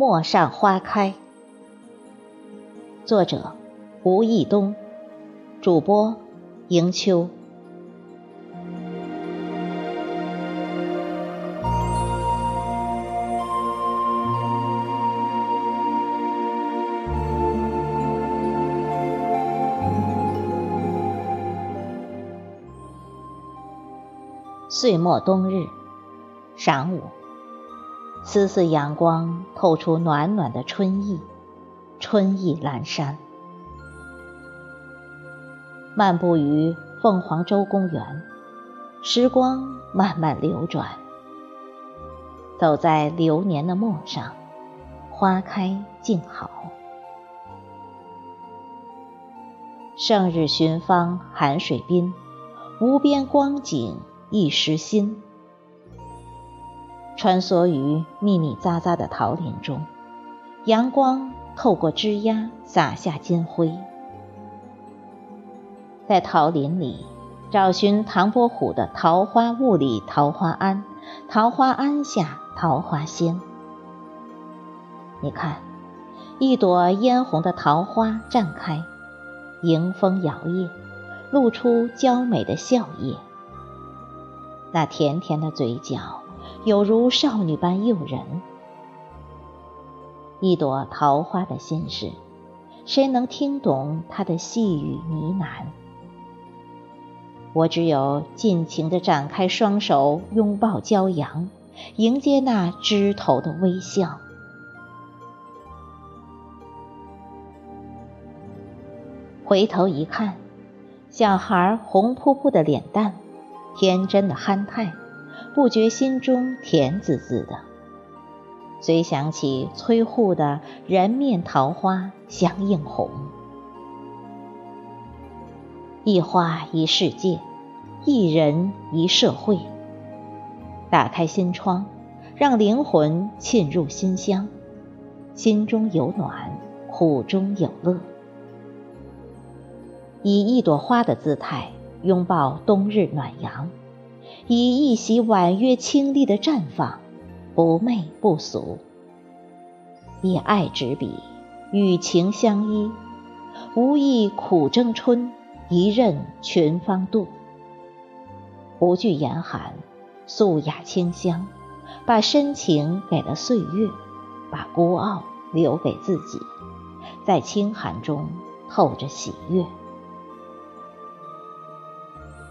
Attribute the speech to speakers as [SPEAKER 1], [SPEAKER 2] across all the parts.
[SPEAKER 1] 陌上花开。作者：吴义东，主播：迎秋。岁末冬日，晌午，丝丝阳光透出暖暖的春意，春意阑珊。漫步于凤凰洲公园，时光慢慢流转。走在流年的陌上，花开静好。胜日寻芳寒水滨，无边光景。一时新，穿梭于密密匝匝的桃林中，阳光透过枝桠洒下金辉。在桃林里找寻唐伯虎的“桃花坞里桃花庵，桃花庵下桃花仙”。你看，一朵嫣红的桃花绽开，迎风摇曳，露出娇美的笑靥。那甜甜的嘴角，有如少女般诱人。一朵桃花的心事，谁能听懂它的细语呢喃？我只有尽情地展开双手，拥抱骄阳，迎接那枝头的微笑。回头一看，小孩红扑扑的脸蛋。天真的憨态，不觉心中甜滋滋的。虽想起崔护的“人面桃花相映红”，一花一世界，一人一社会。打开心窗，让灵魂沁入心香，心中有暖，苦中有乐。以一朵花的姿态。拥抱冬日暖阳，以一袭婉约清丽的绽放，不媚不俗。以爱执笔，与情相依，无意苦争春，一任群芳妒。不惧严寒，素雅清香，把深情给了岁月，把孤傲留给自己，在清寒中透着喜悦。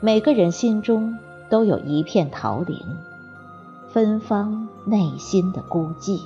[SPEAKER 1] 每个人心中都有一片桃林，芬芳内心的孤寂。